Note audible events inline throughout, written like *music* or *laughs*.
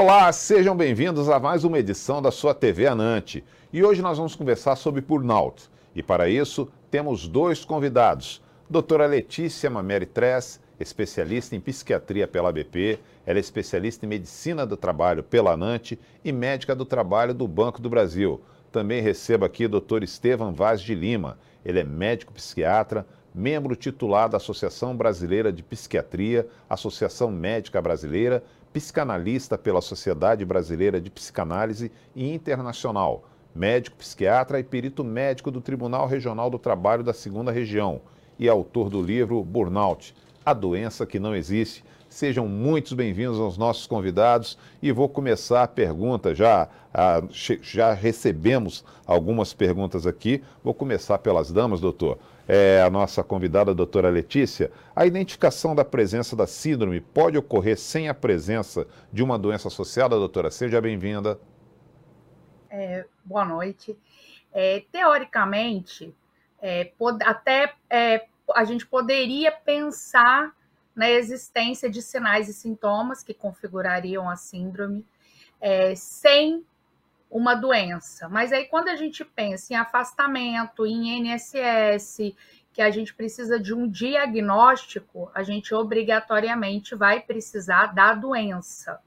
Olá, sejam bem-vindos a mais uma edição da sua TV Anante. E hoje nós vamos conversar sobre burnout. E para isso, temos dois convidados. Doutora Letícia Mameri Tress, especialista em psiquiatria pela ABP, ela é especialista em medicina do trabalho pela ANANTE e médica do trabalho do Banco do Brasil. Também recebo aqui o Dr. Estevam Vaz de Lima, ele é médico psiquiatra, membro titular da Associação Brasileira de Psiquiatria, Associação Médica Brasileira, psicanalista pela Sociedade Brasileira de Psicanálise Internacional, médico psiquiatra e perito médico do Tribunal Regional do Trabalho da Segunda Região e autor do livro Burnout, a doença que não existe. Sejam muito bem-vindos aos nossos convidados e vou começar a pergunta. Já, a, já recebemos algumas perguntas aqui. Vou começar pelas damas, doutor. É, a nossa convidada, a doutora Letícia. A identificação da presença da síndrome pode ocorrer sem a presença de uma doença associada, doutora? Seja bem-vinda. É, boa noite. É, teoricamente, é, até é, a gente poderia pensar na existência de sinais e sintomas que configurariam a síndrome é, sem uma doença. Mas aí, quando a gente pensa em afastamento, em NSS, que a gente precisa de um diagnóstico, a gente obrigatoriamente vai precisar da doença.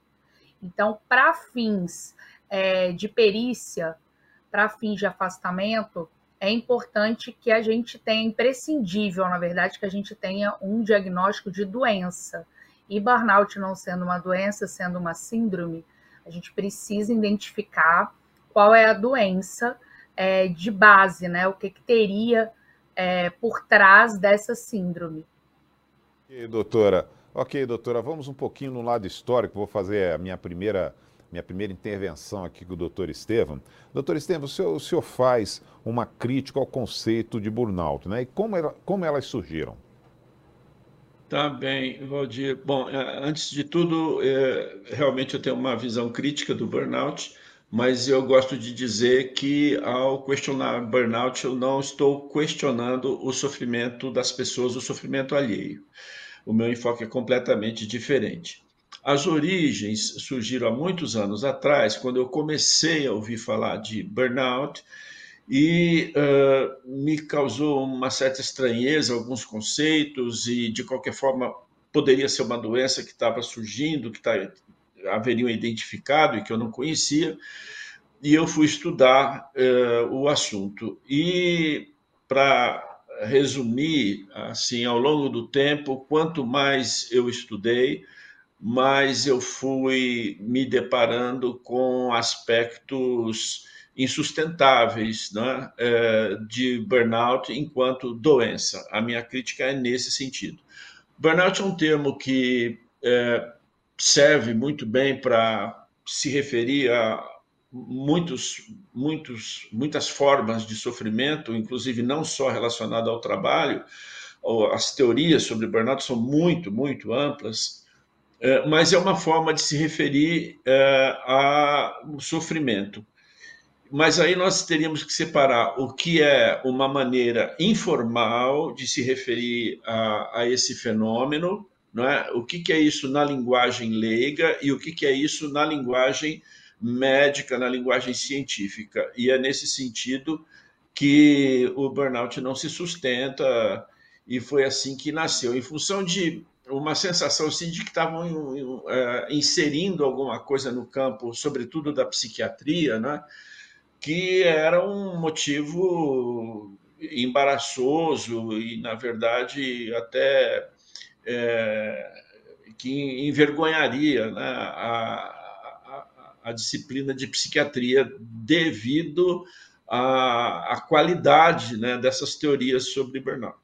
Então, para fins é, de perícia, para fins de afastamento, é importante que a gente tenha, imprescindível, na verdade, que a gente tenha um diagnóstico de doença. E burnout não sendo uma doença, sendo uma síndrome, a gente precisa identificar qual é a doença é, de base, né? O que, que teria é, por trás dessa síndrome. Ok, doutora. Ok, doutora, vamos um pouquinho no lado histórico. Vou fazer a minha primeira minha primeira intervenção aqui com o doutor Estevam. Doutor Estevam, o senhor, o senhor faz uma crítica ao conceito de burnout, né? E como, como elas surgiram? Tá bem, Valdir. Bom, é, antes de tudo, é, realmente eu tenho uma visão crítica do burnout, mas eu gosto de dizer que ao questionar burnout, eu não estou questionando o sofrimento das pessoas, o sofrimento alheio. O meu enfoque é completamente diferente. As origens surgiram há muitos anos atrás, quando eu comecei a ouvir falar de burnout, e uh, me causou uma certa estranheza alguns conceitos, e de qualquer forma poderia ser uma doença que estava surgindo, que tá, haveriam identificado e que eu não conhecia, e eu fui estudar uh, o assunto. E para resumir, assim, ao longo do tempo, quanto mais eu estudei, mas eu fui me deparando com aspectos insustentáveis né, é, de burnout enquanto doença. A minha crítica é nesse sentido. Burnout é um termo que é, serve muito bem para se referir a muitos, muitos, muitas formas de sofrimento, inclusive não só relacionado ao trabalho. As teorias sobre burnout são muito, muito amplas é, mas é uma forma de se referir ao sofrimento. Mas aí nós teríamos que separar o que é uma maneira informal de se referir a, a esse fenômeno, é? o que, que é isso na linguagem leiga e o que, que é isso na linguagem médica, na linguagem científica. E é nesse sentido que o burnout não se sustenta, e foi assim que nasceu. Em função de uma sensação assim, de que estavam uh, inserindo alguma coisa no campo, sobretudo da psiquiatria, né, que era um motivo embaraçoso e, na verdade, até é, que envergonharia né, a, a, a, disciplina de psiquiatria devido à, qualidade né, dessas teorias sobre burnout.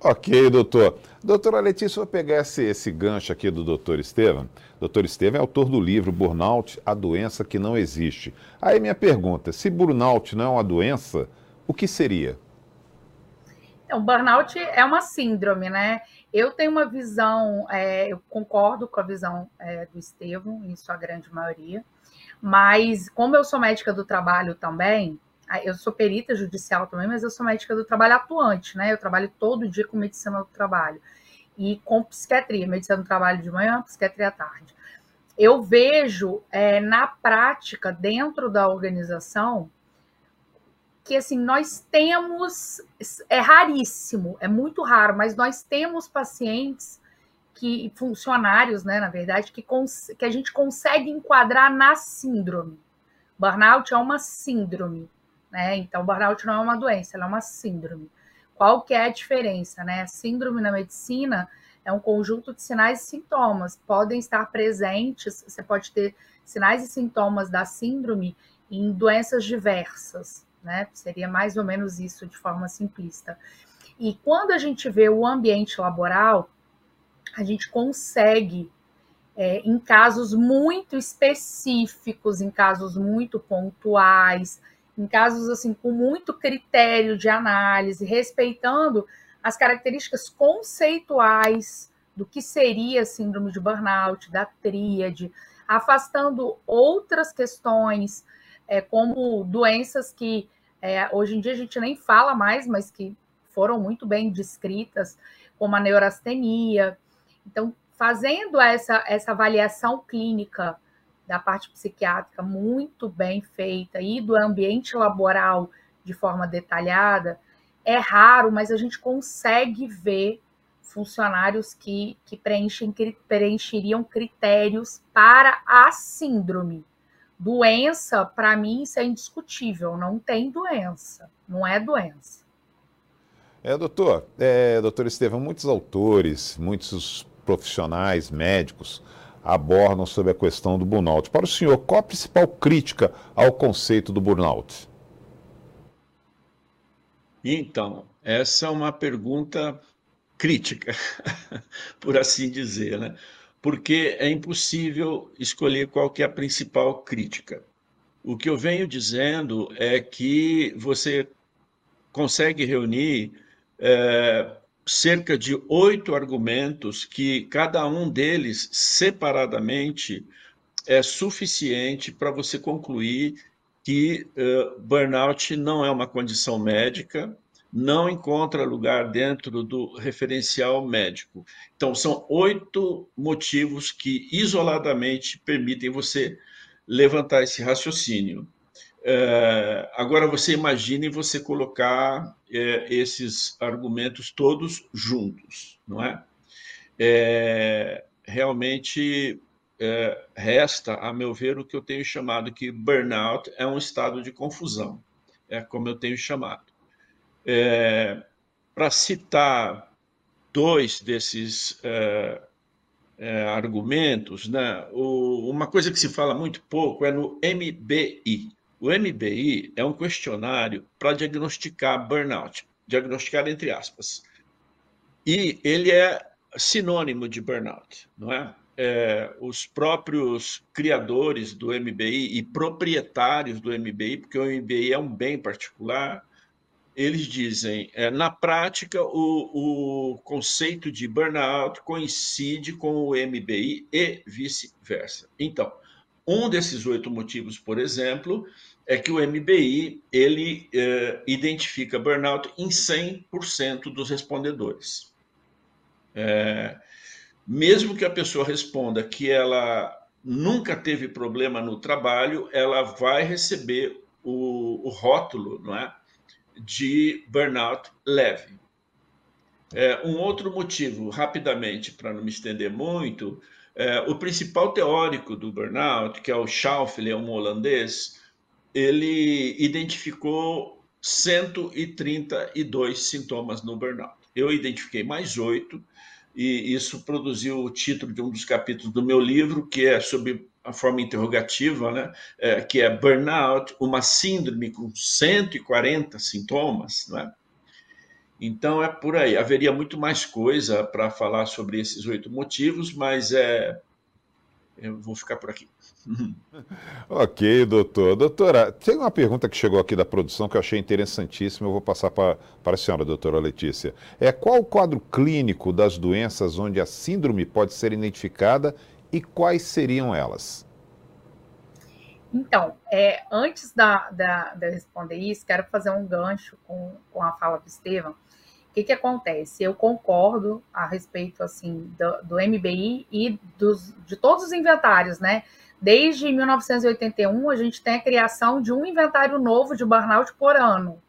Ok, doutor. Doutora Letícia, vou pegar esse, esse gancho aqui do doutor Estevam. Doutor Estevam é autor do livro Burnout, a doença que não existe. Aí minha pergunta, se burnout não é uma doença, o que seria? O burnout é uma síndrome, né? Eu tenho uma visão, é, eu concordo com a visão é, do Estevam, em sua grande maioria, mas como eu sou médica do trabalho também, eu sou perita judicial também, mas eu sou médica do trabalho atuante, né? Eu trabalho todo dia com medicina do trabalho e com psiquiatria, medicina do trabalho de manhã, psiquiatria à tarde. eu vejo é, na prática, dentro da organização, que assim, nós temos, é raríssimo, é muito raro, mas nós temos pacientes que, funcionários, né, na verdade, que, que a gente consegue enquadrar na síndrome. Burnout é uma síndrome, né? Então, burnout não é uma doença, ela é uma síndrome. Qual que é a diferença, né? A síndrome na medicina é um conjunto de sinais e sintomas. Podem estar presentes, você pode ter sinais e sintomas da síndrome em doenças diversas, né? Seria mais ou menos isso de forma simplista. E quando a gente vê o ambiente laboral, a gente consegue, é, em casos muito específicos, em casos muito pontuais, em casos assim com muito critério de análise, respeitando as características conceituais do que seria síndrome de burnout, da tríade, afastando outras questões, é, como doenças que é, hoje em dia a gente nem fala mais, mas que foram muito bem descritas, como a neurastenia. Então, fazendo essa, essa avaliação clínica da parte psiquiátrica muito bem feita e do ambiente laboral de forma detalhada, é raro, mas a gente consegue ver funcionários que, que preenchem, preencheriam critérios para a síndrome. Doença, para mim, isso é indiscutível. Não tem doença. Não é doença. É, doutor, é, doutor Estevam, muitos autores, muitos profissionais, médicos, abordam sobre a questão do burnout. Para o senhor, qual a principal crítica ao conceito do burnout? Então, essa é uma pergunta crítica, *laughs* por assim dizer, né? Porque é impossível escolher qual que é a principal crítica. O que eu venho dizendo é que você consegue reunir é, cerca de oito argumentos que cada um deles separadamente é suficiente para você concluir que uh, burnout não é uma condição médica, não encontra lugar dentro do referencial médico. Então, são oito motivos que isoladamente permitem você levantar esse raciocínio. Uh, agora, você imagine você colocar uh, esses argumentos todos juntos, não é? é realmente é, resta, a meu ver, o que eu tenho chamado que burnout é um estado de confusão, é como eu tenho chamado. É, Para citar dois desses é, é argumentos, né, o, uma coisa que se fala muito pouco é no MBI. O MBI é um questionário para diagnosticar burnout, diagnosticar entre aspas. E ele é sinônimo de burnout, não é? é, os próprios criadores do MBI e proprietários do MBI, porque o MBI é um bem particular, eles dizem, é, na prática, o, o conceito de burnout coincide com o MBI e vice-versa. Então, um desses oito motivos, por exemplo, é que o MBI ele é, identifica burnout em 100% dos respondedores. É, mesmo que a pessoa responda que ela nunca teve problema no trabalho, ela vai receber o, o rótulo não é, de burnout leve. É, um outro motivo, rapidamente, para não me estender muito, é, o principal teórico do burnout, que é o Schaufele, é um holandês, ele identificou 132 sintomas no burnout. Eu identifiquei mais oito, e isso produziu o título de um dos capítulos do meu livro, que é sobre a forma interrogativa, né? É, que é Burnout, uma síndrome com 140 sintomas. Né? Então é por aí. Haveria muito mais coisa para falar sobre esses oito motivos, mas é, eu vou ficar por aqui. *laughs* ok, doutor. Doutora, tem uma pergunta que chegou aqui da produção que eu achei interessantíssima, eu vou passar para, para a senhora, doutora Letícia. É qual o quadro clínico das doenças onde a síndrome pode ser identificada e quais seriam elas? Então, é, antes da, da, de responder isso, quero fazer um gancho com, com a fala do Estevam, que, que acontece? Eu concordo a respeito assim do, do MBI e dos, de todos os inventários, né? Desde 1981, a gente tem a criação de um inventário novo de burnout por ano.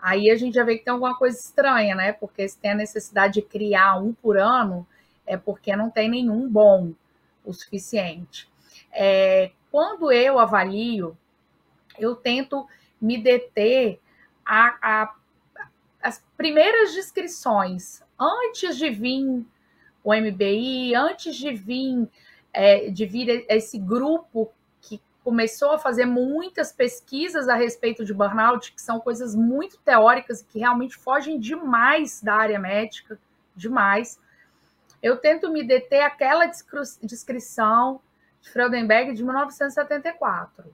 Aí a gente já vê que tem alguma coisa estranha, né? Porque se tem a necessidade de criar um por ano, é porque não tem nenhum bom o suficiente. É, quando eu avalio, eu tento me deter a, a as primeiras descrições, antes de vir o MBI, antes de vir, é, de vir esse grupo que começou a fazer muitas pesquisas a respeito de burnout, que são coisas muito teóricas e que realmente fogem demais da área médica, demais. Eu tento me deter àquela descrição de Freudenberg de 1974.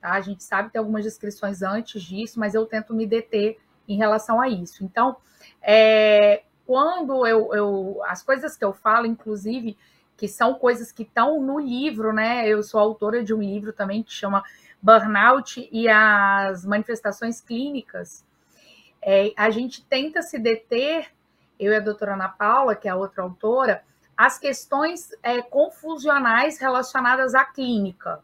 Tá? A gente sabe que tem algumas descrições antes disso, mas eu tento me deter em relação a isso. Então, é, quando eu, eu, as coisas que eu falo, inclusive, que são coisas que estão no livro, né? Eu sou autora de um livro também que chama Burnout e as manifestações clínicas. É, a gente tenta se deter, eu e a doutora Ana Paula, que é a outra autora, as questões é, confusionais relacionadas à clínica.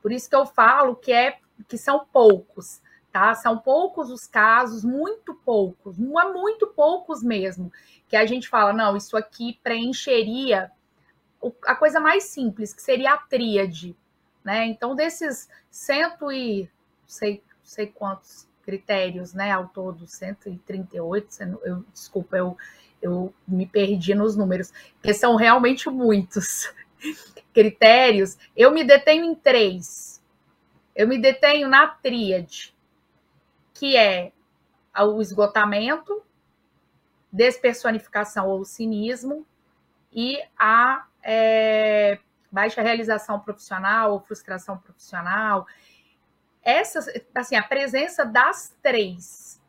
Por isso que eu falo que é que são poucos tá? São poucos os casos, muito poucos, muito poucos mesmo, que a gente fala, não, isso aqui preencheria a coisa mais simples, que seria a tríade, né? Então, desses cento e sei, sei quantos critérios, né, ao todo, 138, eu, desculpa, eu, eu me perdi nos números, porque são realmente muitos *laughs* critérios, eu me detenho em três. Eu me detenho na tríade, que é o esgotamento, despersonificação ou cinismo e a é, baixa realização profissional ou frustração profissional. Essa, assim, a presença das três.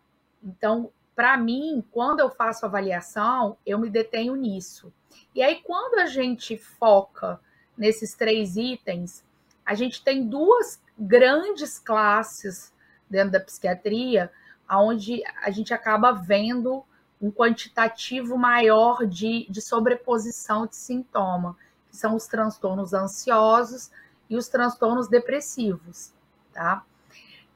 Então, para mim, quando eu faço avaliação, eu me detenho nisso. E aí, quando a gente foca nesses três itens, a gente tem duas grandes classes dentro da psiquiatria, onde a gente acaba vendo um quantitativo maior de, de sobreposição de sintoma, que são os transtornos ansiosos e os transtornos depressivos, tá?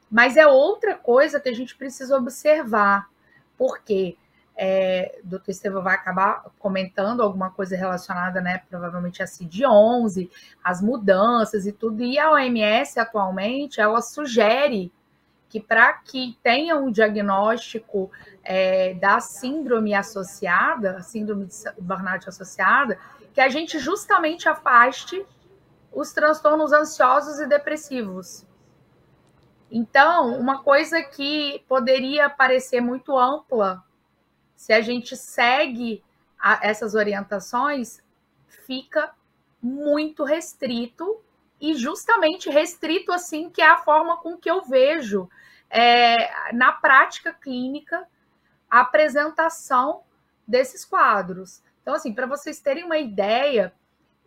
Mas é outra coisa que a gente precisa observar, porque é, o doutor Estevam vai acabar comentando alguma coisa relacionada, né, provavelmente a CID-11, as mudanças e tudo, e a OMS atualmente, ela sugere que para que tenha um diagnóstico é, da síndrome associada, síndrome de burnout associada, que a gente justamente afaste os transtornos ansiosos e depressivos. Então, uma coisa que poderia parecer muito ampla, se a gente segue a, essas orientações, fica muito restrito e justamente restrito assim, que é a forma com que eu vejo é, na prática clínica a apresentação desses quadros. Então, assim, para vocês terem uma ideia,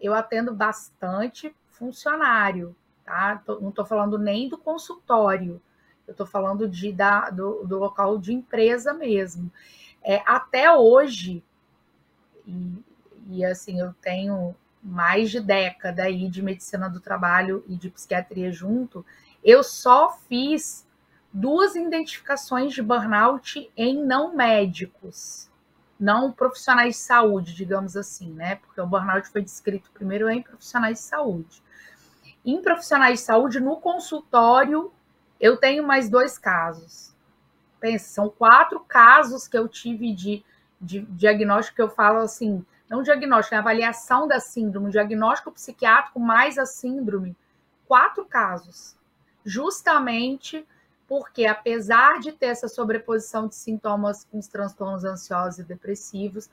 eu atendo bastante funcionário, tá? Não estou falando nem do consultório, eu estou falando de, da, do, do, local de empresa mesmo. É, até hoje, e, e assim, eu tenho mais de década aí de medicina do trabalho e de psiquiatria junto, eu só fiz duas identificações de burnout em não médicos, não profissionais de saúde, digamos assim, né? Porque o burnout foi descrito primeiro em profissionais de saúde. Em profissionais de saúde, no consultório, eu tenho mais dois casos. Pensa, são quatro casos que eu tive de, de diagnóstico que eu falo assim, não diagnóstico, é avaliação da síndrome, diagnóstico psiquiátrico mais a síndrome. Quatro casos. Justamente porque, apesar de ter essa sobreposição de sintomas com os transtornos ansiosos e depressivos,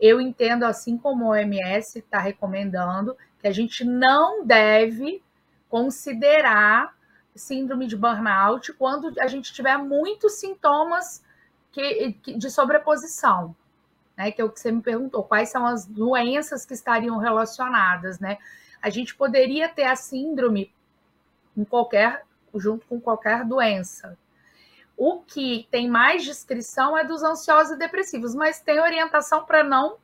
eu entendo, assim como o OMS está recomendando, que a gente não deve considerar síndrome de burnout quando a gente tiver muitos sintomas que, que, de sobreposição né? Que é o que você me perguntou, quais são as doenças que estariam relacionadas, né? A gente poderia ter a síndrome em qualquer, junto com qualquer doença. O que tem mais descrição é dos ansiosos e depressivos, mas tem orientação para não,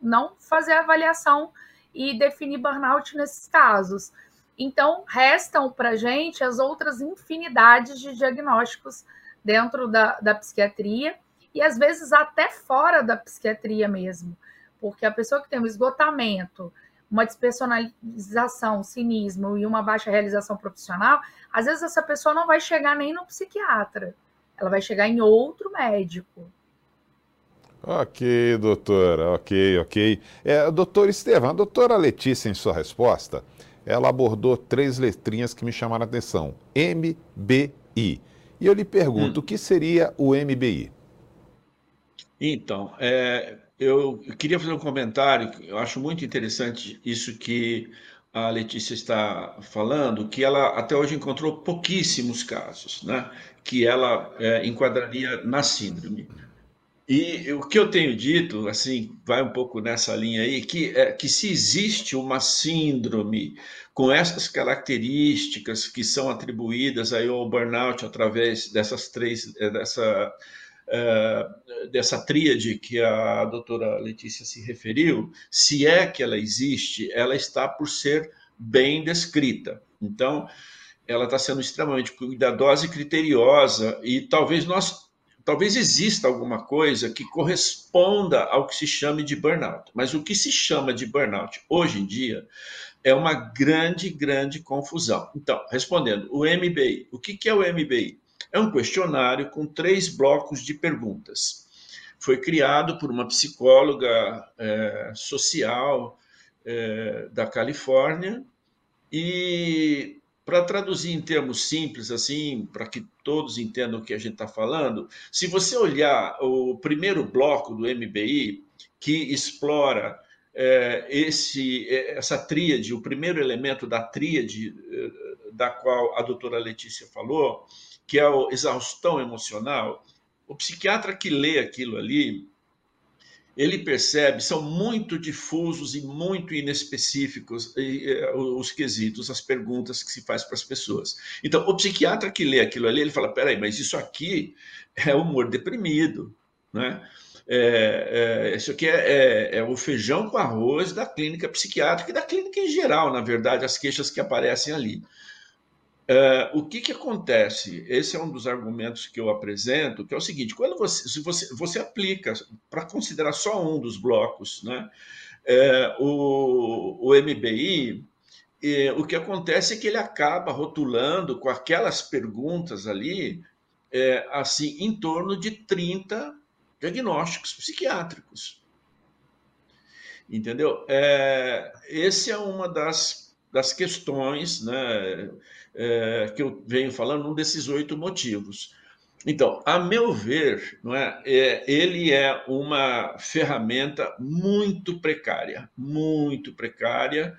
não fazer avaliação e definir burnout nesses casos. Então, restam para a gente as outras infinidades de diagnósticos dentro da, da psiquiatria e às vezes até fora da psiquiatria mesmo, porque a pessoa que tem um esgotamento, uma despersonalização, cinismo e uma baixa realização profissional, às vezes essa pessoa não vai chegar nem no psiquiatra, ela vai chegar em outro médico. Ok, doutora, ok, ok. É, doutor Estevam, a doutora Letícia, em sua resposta, ela abordou três letrinhas que me chamaram a atenção: MBI. E eu lhe pergunto, hum. o que seria o MBI? Então, é, eu queria fazer um comentário, eu acho muito interessante isso que a Letícia está falando, que ela até hoje encontrou pouquíssimos casos, né, que ela é, enquadraria na síndrome. E o que eu tenho dito, assim, vai um pouco nessa linha aí, que, é, que se existe uma síndrome com essas características que são atribuídas aí ao burnout através dessas três, é, dessa, dessa tríade que a doutora Letícia se referiu, se é que ela existe, ela está por ser bem descrita. Então, ela está sendo extremamente cuidadosa e criteriosa, e talvez nós talvez exista alguma coisa que corresponda ao que se chame de burnout. Mas o que se chama de burnout hoje em dia é uma grande, grande confusão. Então, respondendo, o MBI. O que é o MBI? É um questionário com três blocos de perguntas. Foi criado por uma psicóloga é, social é, da Califórnia e para traduzir em termos simples, assim, para que todos entendam o que a gente está falando, se você olhar o primeiro bloco do MBI, que explora é, esse, é, essa tríade, o primeiro elemento da tríade é, da qual a doutora Letícia falou, que é a exaustão emocional, o psiquiatra que lê aquilo ali, ele percebe, são muito difusos e muito inespecíficos os quesitos, as perguntas que se faz para as pessoas. Então, o psiquiatra que lê aquilo ali, ele fala, peraí, mas isso aqui é humor deprimido, né? É, é, isso aqui é, é, é, o feijão com arroz da clínica psiquiátrica e da clínica em geral, na verdade, as queixas que aparecem ali. Uh, o que, que acontece? Esse é um dos argumentos que eu apresento, que é o seguinte: quando você, se você, você aplica, para considerar só um dos blocos, né, é, o, o MBI, e, o que acontece é que ele acaba rotulando com aquelas perguntas ali, assim, em torno de 30 diagnósticos psiquiátricos. Entendeu? Esse é uma das, das questões, né? É, que eu venho falando, um desses oito motivos. Então, a meu ver, não é, é, ele é uma ferramenta muito precária, muito precária,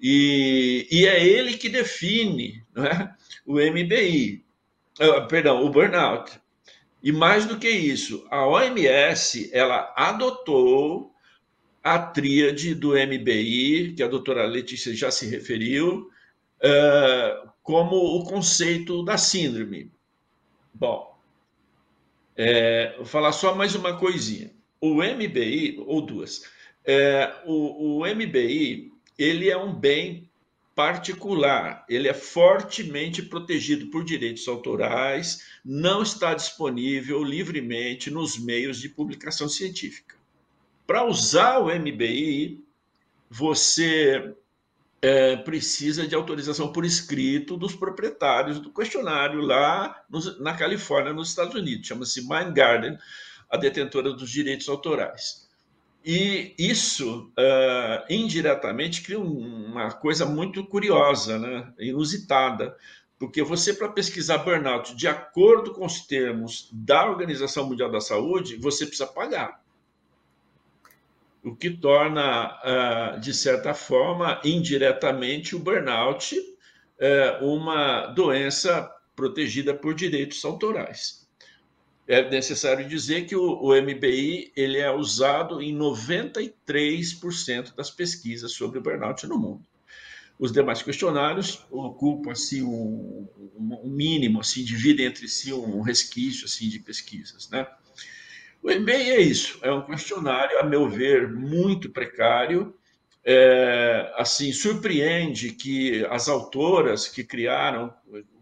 e, e é ele que define não é, o MBI, uh, ah, perdão, o burnout. E mais do que isso, a OMS ela adotou a tríade do MBI, que a doutora Letícia já se referiu, uh, como o conceito da síndrome. Bom, é, vou falar só mais uma coisinha. O MBI, ou duas, é, o, o MBI, ele é um bem particular, ele é fortemente protegido por direitos autorais, não está disponível livremente nos meios de publicação científica. Para usar o MBI, você é, precisa de autorização por escrito dos proprietários do questionário lá na Califórnia, nos Estados Unidos. Chama-se Mind Garden, a detentora dos direitos autorais. E isso, uh, indiretamente, cria uma coisa muito curiosa, né? inusitada, porque você, para pesquisar burnout de acordo com os termos da Organização Mundial da Saúde, você precisa pagar o que torna, ah, de certa forma, indiretamente, o burnout eh, uma doença protegida por direitos autorais. É necessário dizer que o, MBI ele é usado em 93% das pesquisas sobre o burnout no mundo. Os demais questionários ocupam assim um, um mínimo, assim dividem entre si um resquício assim de pesquisas, né? O MBA é isso, é um questionário, a meu ver, muito precário. É, assim, surpreende que as autoras que criaram,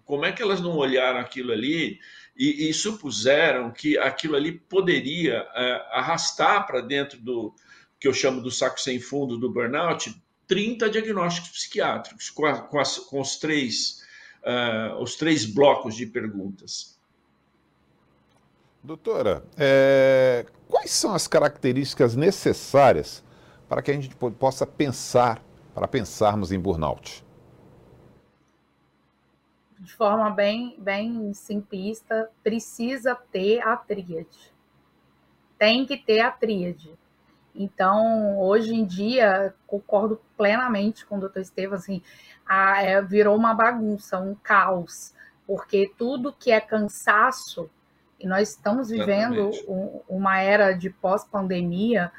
como é que elas não olharam aquilo ali e, e supuseram que aquilo ali poderia é, arrastar para dentro do que eu chamo do saco sem fundo do burnout 30 diagnósticos psiquiátricos com, a, com, as, com os, três, uh, os três blocos de perguntas. Doutora, é, quais são as características necessárias para que a gente possa pensar, para pensarmos em burnout? De forma bem, bem simplista, precisa ter a tríade. Tem que ter a tríade. Então, hoje em dia, concordo plenamente com o doutor Estevam, assim, a, é, virou uma bagunça, um caos, porque tudo que é cansaço e nós estamos vivendo um, uma era de pós-pandemia,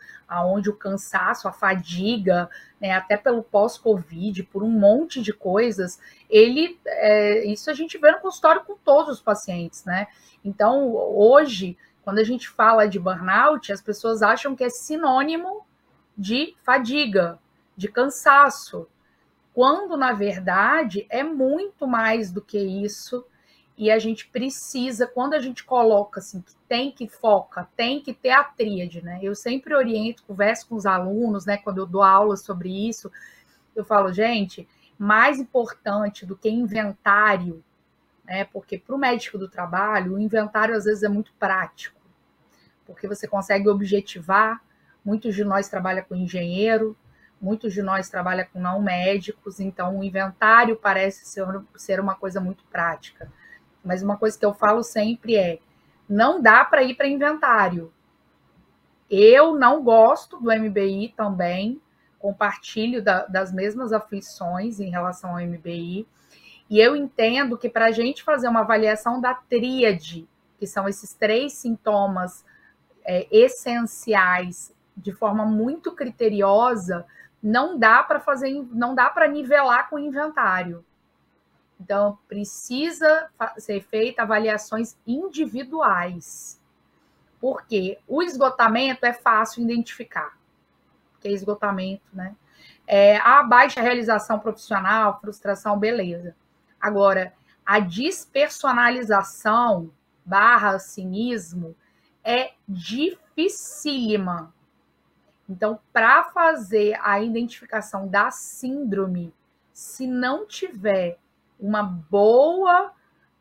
onde o cansaço, a fadiga, né, até pelo pós-Covid, por um monte de coisas, ele, é, isso a gente vê no consultório com todos os pacientes, né? Então, hoje, quando a gente fala de burnout, as pessoas acham que é sinônimo de fadiga, de cansaço, quando na verdade é muito mais do que isso e a gente precisa, quando a gente coloca assim, que tem que foca, tem que ter a tríade, né? Eu sempre oriento, converso com os alunos, né? Quando eu dou aula sobre isso, eu falo, gente, mais importante do que inventário, né? Porque para o médico do trabalho, o inventário às vezes é muito prático, porque você consegue objetivar. Muitos de nós trabalham com engenheiro, muitos de nós trabalham com não médicos, então o inventário parece ser, ser uma coisa muito prática. Mas uma coisa que eu falo sempre é: não dá para ir para inventário. Eu não gosto do MBI também, compartilho da, das mesmas aflições em relação ao MBI. E eu entendo que para a gente fazer uma avaliação da tríade, que são esses três sintomas é, essenciais, de forma muito criteriosa, não dá para fazer, não dá para nivelar com o inventário. Então, precisa ser feita avaliações individuais. Porque o esgotamento é fácil identificar. Que é esgotamento, né? É, a baixa realização profissional, frustração, beleza. Agora, a despersonalização barra cinismo é dificílima. Então, para fazer a identificação da síndrome, se não tiver uma boa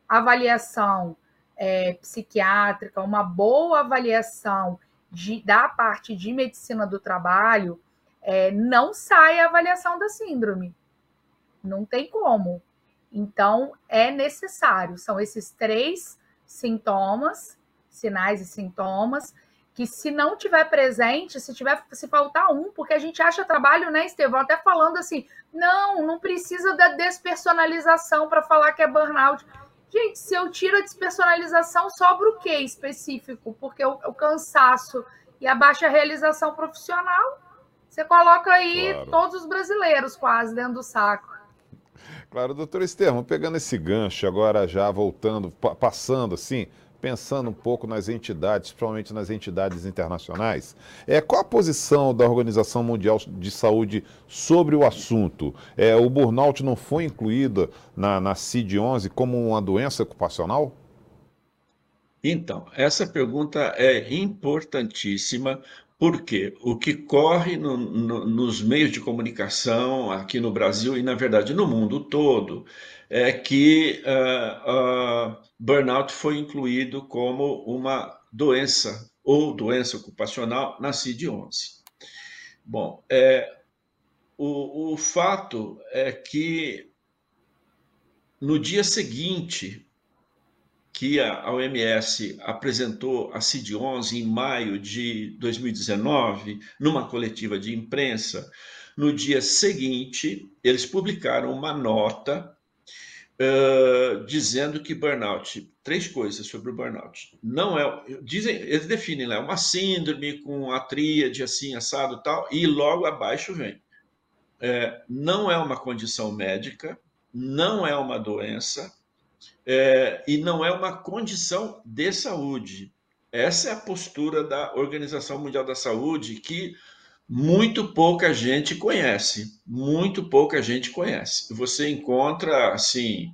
avaliação é, psiquiátrica, uma boa avaliação de, da parte de medicina do trabalho, é, não sai a avaliação da síndrome. Não tem como. Então, é necessário. São esses três sintomas, sinais e sintomas, que se não tiver presente, se tiver se faltar um, porque a gente acha trabalho, né, Estevão, até falando assim, não, não precisa da despersonalização para falar que é burnout. Gente, se eu tiro a despersonalização, sobra o que específico? Porque o, o, cansaço e a baixa realização profissional, você coloca aí claro. todos os brasileiros quase dentro do saco. Claro, doutor Estevam, pegando esse gancho agora já voltando, passando assim, pensando um pouco nas entidades, principalmente nas entidades internacionais, é, qual a posição da Organização Mundial de Saúde sobre o assunto? É, o burnout não foi incluído na, na CID-11 como uma doença ocupacional? Então, essa pergunta é importantíssima, porque o que corre no, no, nos meios de comunicação aqui no Brasil e, na verdade, no mundo todo, é que uh, uh, burnout foi incluído como uma doença ou doença ocupacional na CID-11. Bom, é, o, o fato é que no dia seguinte que a OMS apresentou a CID-11 em maio de 2019, numa coletiva de imprensa, no dia seguinte, eles publicaram uma nota dizendo que burnout, três coisas sobre o burnout. Não é, dizem, eles definem lá, é uma síndrome com a tríade assim, assado tal, e logo abaixo vem. é, não é uma condição médica, não é uma doença é, e não é uma condição de saúde. Essa é a postura da Organização Mundial da Saúde que muito pouca gente conhece, muito pouca gente conhece. Você encontra assim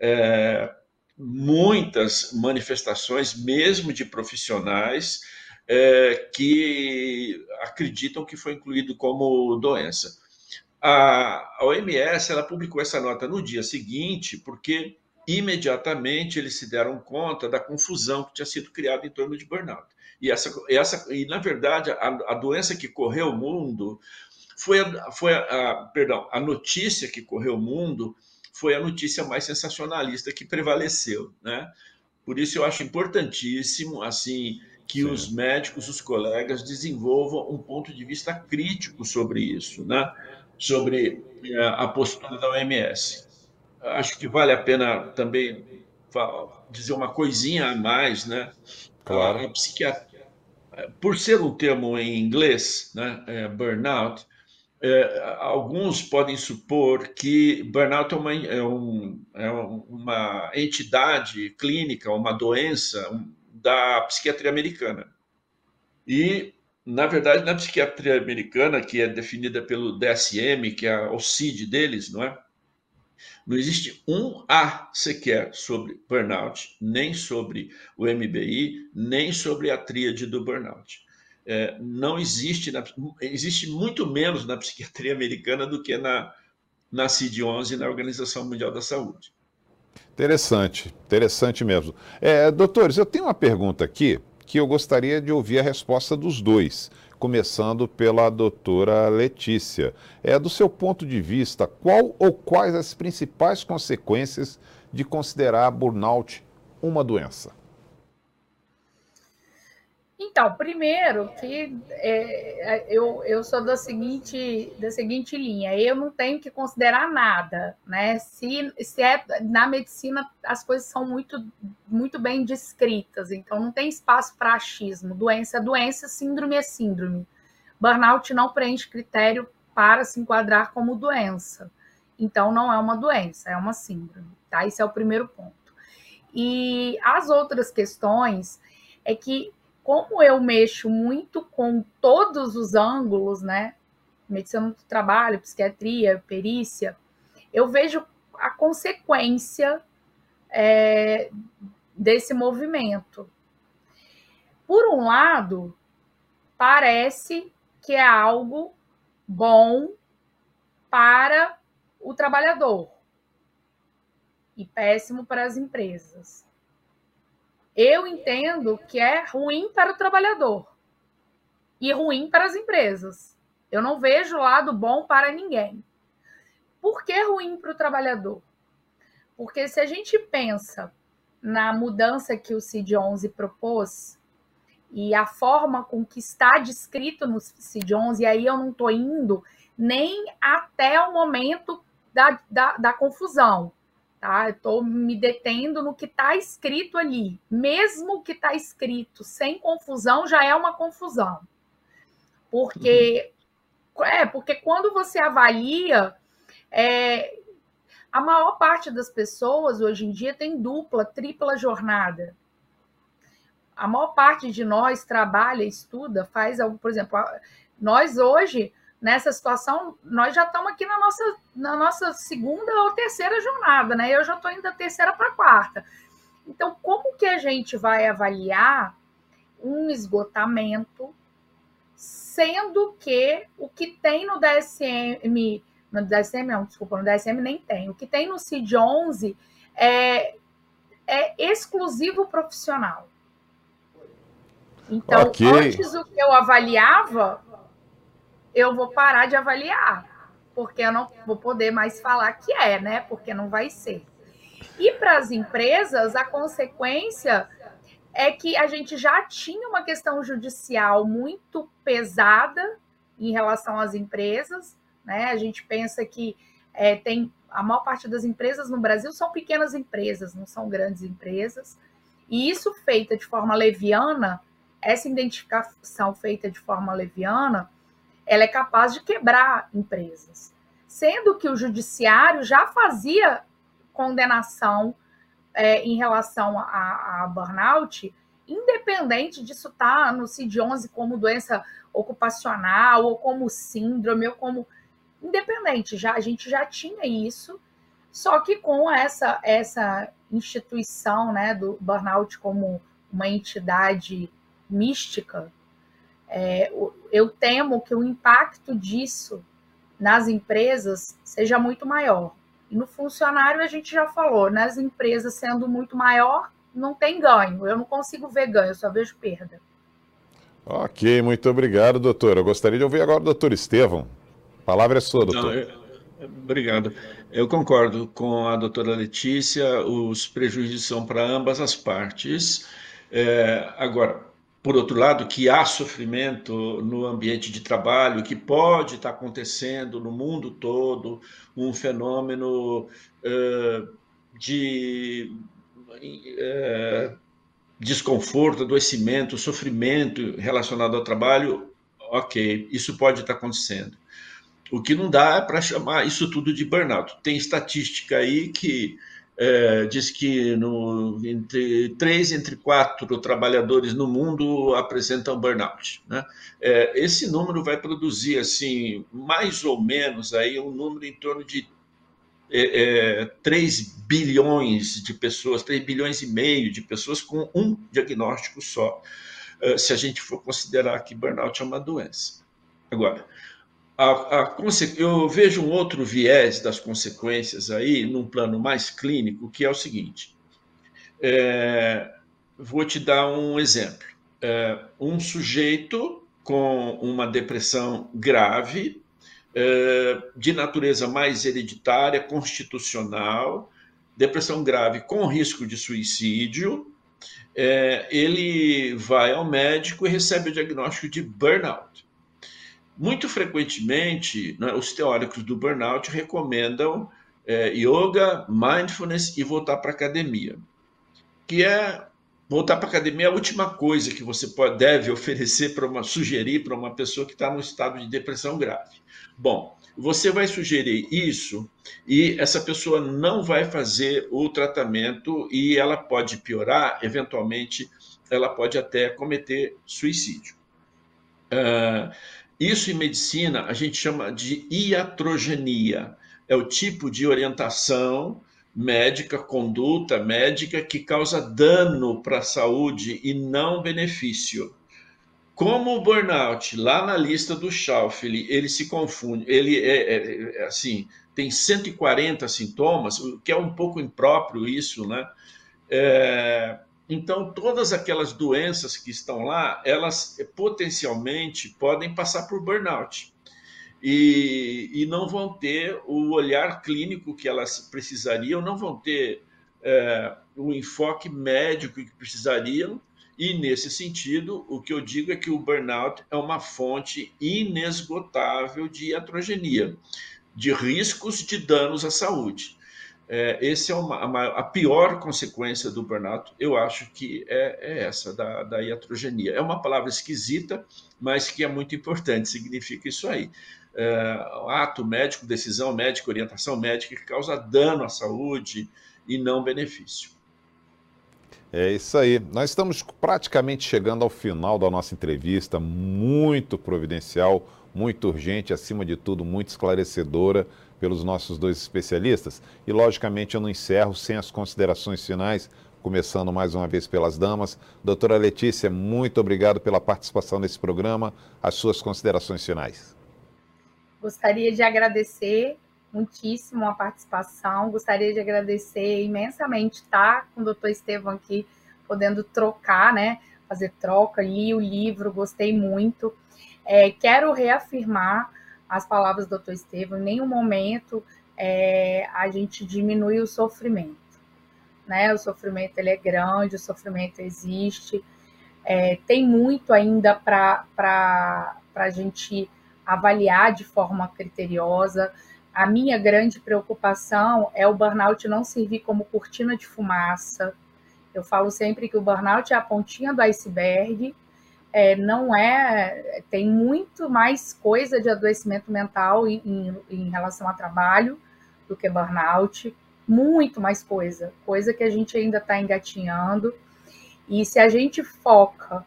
é, muitas manifestações, mesmo de profissionais, é, que acreditam que foi incluído como doença. A, a OMS ela publicou essa nota no dia seguinte, porque imediatamente eles se deram conta da confusão que tinha sido criada em torno de burnout. E, essa, essa, e na verdade, a, a doença que correu o mundo foi, a, foi a, a, perdão, a notícia que correu o mundo foi a notícia mais sensacionalista que prevaleceu, né? Por isso eu acho importantíssimo, assim, que Sim. os médicos, os colegas desenvolvam um ponto de vista crítico sobre isso, né? Sobre eh, a postura da OMS. Acho que vale a pena também dizer uma coisinha a mais, né? Claro. A psiquiatria por ser um termo em inglês, né, é, burnout, é, alguns podem supor que burnout é uma, é um, é uma entidade clínica, uma doença da psiquiatria americana. E, na verdade, na psiquiatria americana, que é definida pelo DSM, que é o CID deles, não é? Não existe um A sequer sobre burnout, nem sobre o MBI, nem sobre a tríade do burnout. É, não existe, na, existe muito menos na psiquiatria americana do que na, na CID-11, na Organização Mundial da Saúde. Interessante, interessante mesmo. É, doutores, eu tenho uma pergunta aqui que eu gostaria de ouvir a resposta dos dois começando pela doutora Letícia. É, do seu ponto de vista, qual ou quais as principais consequências de considerar burnout uma doença? Então, primeiro que é, eu, eu sou da seguinte, da seguinte linha, eu não tenho que considerar nada, né? Se, se é na medicina as coisas são muito, muito bem descritas, então não tem espaço para achismo. Doença é doença, síndrome é síndrome. Burnout não preenche critério para se enquadrar como doença. Então não é uma doença, é uma síndrome, tá? Esse é o primeiro ponto. E as outras questões é que como eu mexo muito com todos os ângulos, né? Medicina do trabalho, psiquiatria, perícia, eu vejo a consequência é, desse movimento. Por um lado, parece que é algo bom para o trabalhador e péssimo para as empresas eu entendo que é ruim para o trabalhador e ruim para as empresas. Eu não vejo lado bom para ninguém. Por que ruim para o trabalhador? Porque se a gente pensa na mudança que o CID-11 propôs e a forma com que está descrito no CID-11, e aí eu não estou indo nem até o momento da, da, da confusão tá? Estou me detendo no que está escrito ali. Mesmo o que está escrito sem confusão já é uma confusão. Porque uhum. é porque quando você avalia, é, a maior parte das pessoas hoje em dia tem dupla, tripla jornada. A maior parte de nós trabalha, estuda, faz algo, por exemplo, nós hoje nessa situação, nós já estamos aqui na nossa, na nossa segunda ou terceira jornada, né? Eu já estou indo da terceira para a quarta. Então, como que a gente vai avaliar um esgotamento, sendo que o que tem no DSM, no DSM não, desculpa, no DSM nem tem, o que tem no CID-11 é, é exclusivo profissional. Então, okay. antes o que eu avaliava eu vou parar de avaliar, porque eu não vou poder mais falar que é, né? Porque não vai ser. E para as empresas, a consequência é que a gente já tinha uma questão judicial muito pesada em relação às empresas, né? A gente pensa que é, tem a maior parte das empresas no Brasil são pequenas empresas, não são grandes empresas. E isso feita de forma leviana, essa identificação feita de forma leviana, ela é capaz de quebrar empresas. sendo que o judiciário já fazia condenação é, em relação a, a, burnout, independente disso estar tá no CID-11 como doença ocupacional, ou como síndrome, ou como... Independente, já, a gente já tinha isso, só que com essa, essa instituição né, do burnout como uma entidade mística, é, eu temo que o impacto disso nas empresas seja muito maior. E no funcionário, a gente já falou, nas empresas sendo muito maior, não tem ganho. Eu não consigo ver ganho, eu só vejo perda. Ok, muito obrigado, doutor. Eu gostaria de ouvir agora o doutor Estevão. A palavra é sua, doutor. Não, eu, obrigado. Eu concordo com a doutora Letícia, os prejuízos são para ambas as partes. É, agora, por outro lado, que há sofrimento no ambiente de trabalho, que pode estar acontecendo no mundo todo, um fenômeno uh, de uh, desconforto, adoecimento, sofrimento relacionado ao trabalho, ok, isso pode estar acontecendo. O que não dá é para chamar isso tudo de burnout. Tem estatística aí que é, diz que no, entre três entre quatro trabalhadores no mundo apresentam burnout. Né? É, esse número vai produzir assim mais ou menos aí um número em torno de é, 3 é, bilhões de pessoas, 3 bilhões e meio de pessoas com um diagnóstico só, é, se a gente for considerar que burnout é uma doença. Agora, a, a, eu vejo um outro viés das consequências aí, num plano mais clínico, que é o seguinte. É, vou te dar um exemplo. É, um sujeito com uma depressão grave, é, de natureza mais hereditária, constitucional, depressão grave com risco de suicídio, é, ele vai ao médico e recebe o diagnóstico de burnout. Muito frequentemente, né, os teóricos do burnout recomendam é, yoga, mindfulness e voltar para a academia, que é voltar para a academia é a última coisa que você pode, deve oferecer para uma sugerir para uma pessoa que está no estado de depressão grave. Bom, você vai sugerir isso e essa pessoa não vai fazer o tratamento e ela pode piorar, eventualmente ela pode até cometer suicídio. Uh, isso em medicina a gente chama de iatrogenia. É o tipo de orientação médica, conduta médica que causa dano para a saúde e não benefício. Como o burnout, lá na lista do Schauf, ele, ele se confunde, ele é, é, é, assim, tem 140 sintomas, o que é um pouco impróprio isso, né? É, então, todas aquelas doenças que estão lá, elas potencialmente podem passar por burnout. E, e não vão ter o olhar clínico que elas precisariam, não vão ter é, o enfoque médico que precisariam. E, nesse sentido, o que eu digo é que o burnout é uma fonte inesgotável de atrogenia, de riscos de danos à saúde. É, esse é uma, a, a, pior consequência do burnout, eu acho que é, é, essa, da, da iatrogenia. É uma palavra esquisita, mas que é muito importante, significa isso aí. É, ato médico, decisão médica, orientação médica que causa dano à saúde e não benefício. É isso aí. Nós estamos praticamente chegando ao final da nossa entrevista, muito providencial, muito urgente, acima de tudo, muito esclarecedora pelos nossos dois especialistas. E, logicamente, eu não encerro sem as considerações finais, começando mais uma vez pelas damas. Doutora Letícia, muito obrigado pela participação nesse programa. As suas considerações finais. Gostaria de agradecer muitíssimo a participação, gostaria de agradecer imensamente estar com o doutor Estevam aqui, podendo trocar, né? Fazer troca, li o livro, gostei muito. É, quero reafirmar as palavras do doutor Estevam, em nenhum momento é, a gente diminui o sofrimento. Né? O sofrimento ele é grande, o sofrimento existe, é, tem muito ainda para a gente avaliar de forma criteriosa. A minha grande preocupação é o burnout não servir como cortina de fumaça. Eu falo sempre que o burnout é a pontinha do iceberg é, não é. Tem muito mais coisa de adoecimento mental em, em, em relação a trabalho do que burnout, muito mais coisa, coisa que a gente ainda está engatinhando. E se a gente foca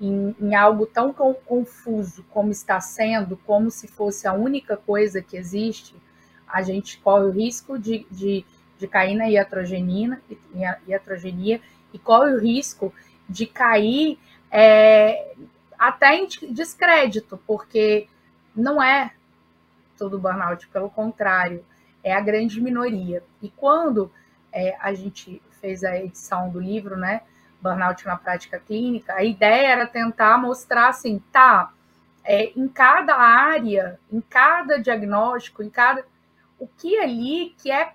em, em, algo tão confuso como está sendo, como se fosse a única coisa que existe, a gente corre o risco de, de, de cair na iatrogenina, iatrogenia e corre o risco de cair é, até em descrédito, porque não é todo burnout, pelo contrário, é a grande minoria. E quando é, a gente fez a edição do livro, né, Burnout na Prática Clínica, a ideia era tentar mostrar assim, tá, é, em cada área, em cada diagnóstico, em cada o que ali que é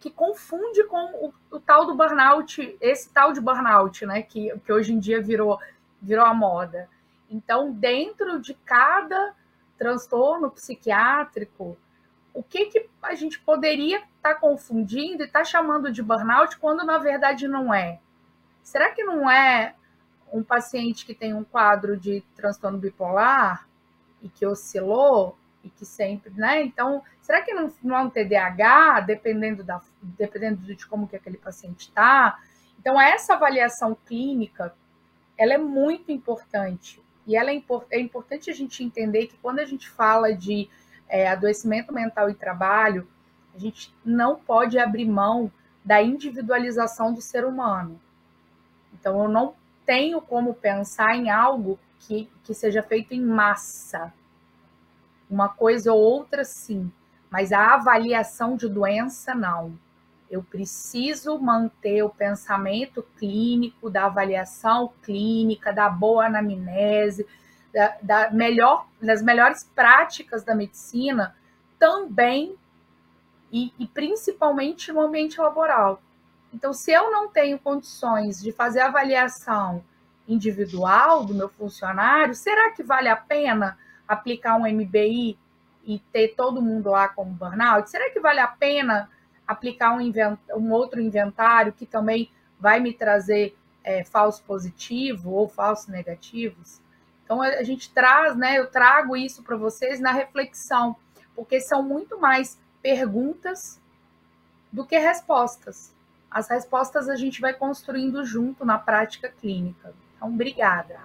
que confunde com o, o, tal do burnout, esse tal de burnout, né, que, que hoje em dia virou virou a moda. Então, dentro de cada transtorno psiquiátrico, o que, que a gente poderia estar tá confundindo e estar tá chamando de burnout quando na verdade não é? Será que não é um paciente que tem um quadro de transtorno bipolar e que oscilou e que sempre, né? Então, será que não, não é um TDAH, dependendo, da, dependendo de como que aquele paciente está? Então, essa avaliação clínica, ela é muito importante. E ela é, import, é importante a gente entender que quando a gente fala de é, adoecimento mental e trabalho, a gente não pode abrir mão da individualização do ser humano. Então, eu não tenho como pensar em algo que, que seja feito em massa. Uma coisa ou outra, sim, mas a avaliação de doença, não. Eu preciso manter o pensamento clínico, da avaliação clínica, da boa anamnese, da, da melhor, das melhores práticas da medicina também e, e principalmente no ambiente laboral. Então, se eu não tenho condições de fazer avaliação individual do meu funcionário, será que vale a pena aplicar um MBI e ter todo mundo lá como burnout? Será que vale a pena aplicar um, um outro inventário que também vai me trazer é, falso positivo ou falso negativos? Então a gente traz, né? Eu trago isso para vocês na reflexão, porque são muito mais perguntas do que respostas. As respostas a gente vai construindo junto na prática clínica. Então, obrigada.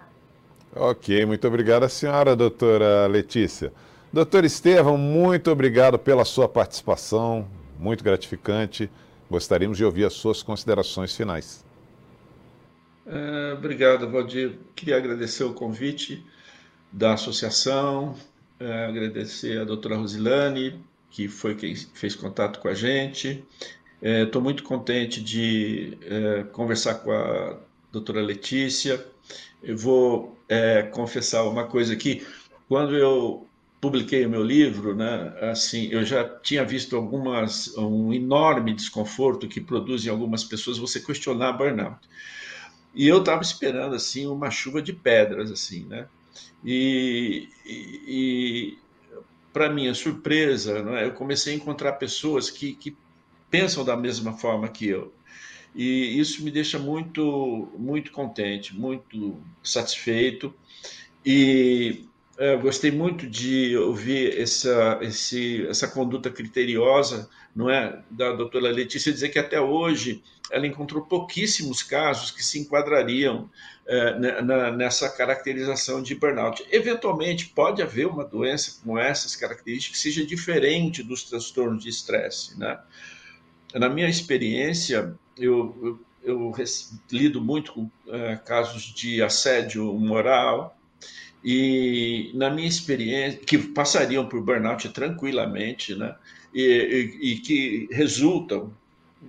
Ok, muito obrigada, senhora doutora Letícia. Doutor Estevam, muito obrigado pela sua participação, muito gratificante. Gostaríamos de ouvir as suas considerações finais. É, obrigado, Valdir. Queria agradecer o convite da associação, é, agradecer a doutora Rosilane, que foi quem fez contato com a gente. Estou é, muito contente de é, conversar com a doutora Letícia. Eu vou é, confessar uma coisa aqui. Quando eu publiquei o meu livro, né, assim, eu já tinha visto algumas um enorme desconforto que produz em algumas pessoas você questionar burnout. E eu estava esperando assim uma chuva de pedras assim, né? E, e, e para minha surpresa, né, eu comecei a encontrar pessoas que, que pensam da mesma forma que eu. E isso me deixa muito, muito contente, muito satisfeito. E é, eu gostei muito de ouvir essa, esse, essa conduta criteriosa não é, da doutora Letícia dizer que até hoje ela encontrou pouquíssimos casos que se enquadrariam é, na, nessa caracterização de burnout. Eventualmente, pode haver uma doença com essas características que seja diferente dos transtornos de estresse. Né? Na minha experiência, eu, eu, eu lido muito com é, casos de assédio moral, e na minha experiência, que passariam por burnout tranquilamente, né? E, e, e que resultam,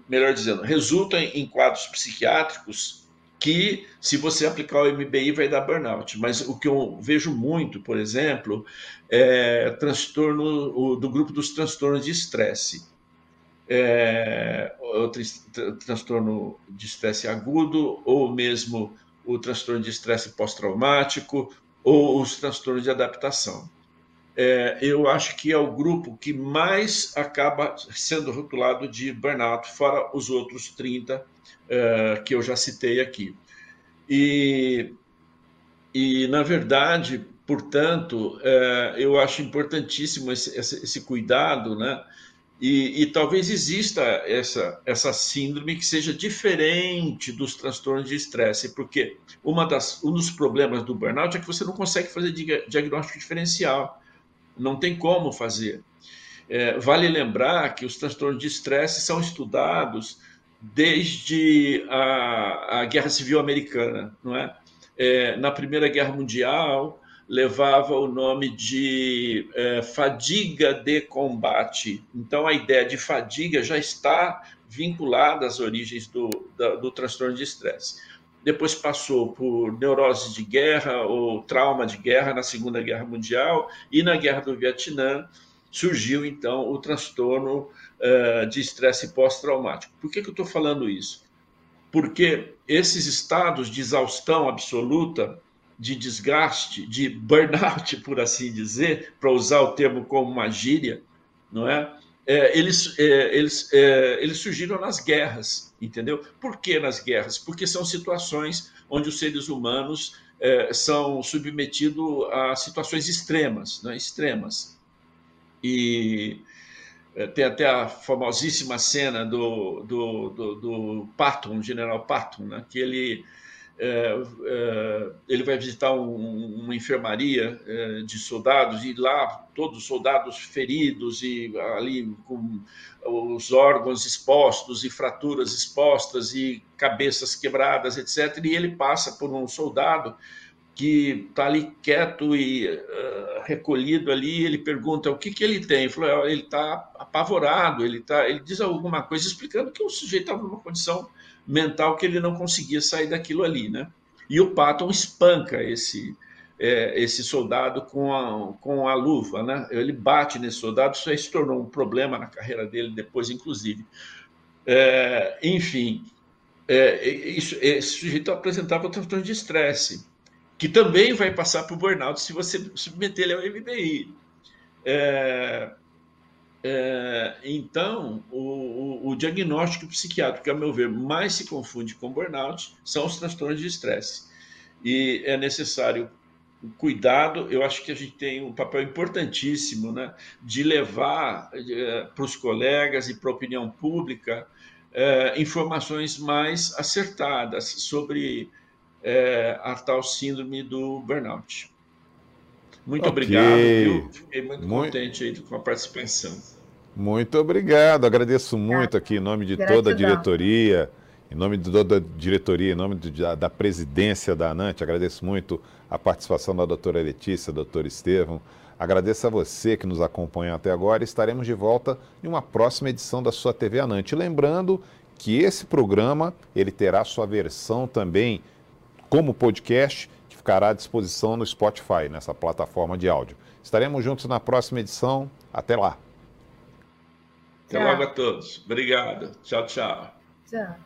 melhor dizendo, resultam em quadros psiquiátricos que, se você aplicar o MBI, vai dar burnout. Mas o que eu vejo muito, por exemplo, é transtorno do grupo dos transtornos de estresse. É, o transtorno de estresse agudo, ou mesmo o transtorno de estresse pós-traumático, ou os transtornos de adaptação. É, eu acho que é o grupo que mais acaba sendo rotulado de burnout, fora os outros 30 é, que eu já citei aqui. E e, na verdade, portanto, é, eu acho importantíssimo esse, esse, esse cuidado, né? E, e, talvez exista essa, essa síndrome que seja diferente dos transtornos de estresse, porque uma das, um dos problemas do burnout é que você não consegue fazer diagnóstico diferencial, não tem como fazer. É, vale lembrar que os transtornos de estresse são estudados desde a, a Guerra Civil Americana, não é? é? Na Primeira Guerra Mundial levava o nome de é, fadiga de combate. Então a ideia de fadiga já está vinculada às origens do, da, do transtorno de estresse. Depois passou por neurose de guerra ou trauma de guerra na Segunda Guerra Mundial e na Guerra do Vietnã surgiu então o transtorno uh, de estresse pós-traumático. Por que, que eu estou falando isso? Porque esses estados de exaustão absoluta, de desgaste, de burnout, *laughs* por assim dizer, para usar o termo como uma gíria, não é? é eles, é, eles, é, eles surgiram nas guerras, entendeu? Por que nas guerras? Porque são situações onde os seres humanos é, são submetidos a situações extremas, né? extremas e eh, tem até a famosíssima cena do, do, do, do Patton, general Patton, né? que ele, é, é, ele vai visitar um, uma enfermaria é, de soldados e lá todos os soldados feridos e ali com os órgãos expostos e fraturas expostas e cabeças quebradas, etc. E ele passa por um soldado que está ali quieto e uh, recolhido ali, ele pergunta o que, que ele tem. Ele falou, ele está apavorado, ele, tá, ele diz alguma coisa explicando que o sujeito estava numa condição mental que ele não conseguia sair daquilo ali, né? E o Patton espanca esse é, esse soldado com a, com a luva, né? Ele bate nesse soldado, isso aí se tornou um problema na carreira dele depois, inclusive. É, enfim, é, isso, esse sujeito apresentava transtorno de estresse que também vai passar por burnout se você submeter ele ao MDI. É, é, então, o, o, diagnóstico psiquiátrico, que, a meu ver, mais se confunde com burnout são os transtornos de estresse. E é necessário cuidado. Eu acho que a gente tem um papel importantíssimo né, de levar é, para os colegas e para a opinião pública é, informações mais acertadas sobre é, a tal síndrome do burnout. Muito okay. obrigado, viu? Fiquei muito, muito contente aí com a participação. Muito obrigado, agradeço muito aqui em nome de Gratidão. toda a diretoria, em nome de toda a diretoria, em nome de, da, da, presidência da ANANT, agradeço muito a participação da doutora Letícia, doutor Estevam. Agradeço a você que nos acompanha até agora. Estaremos de volta em uma próxima edição da sua TV Anant. Lembrando que esse programa ele terá sua versão também como podcast, ficará à disposição no Spotify, nessa plataforma de áudio. Estaremos juntos na próxima edição. Até lá. Até logo a todos. Obrigado. Tchau, tchau. Tchau.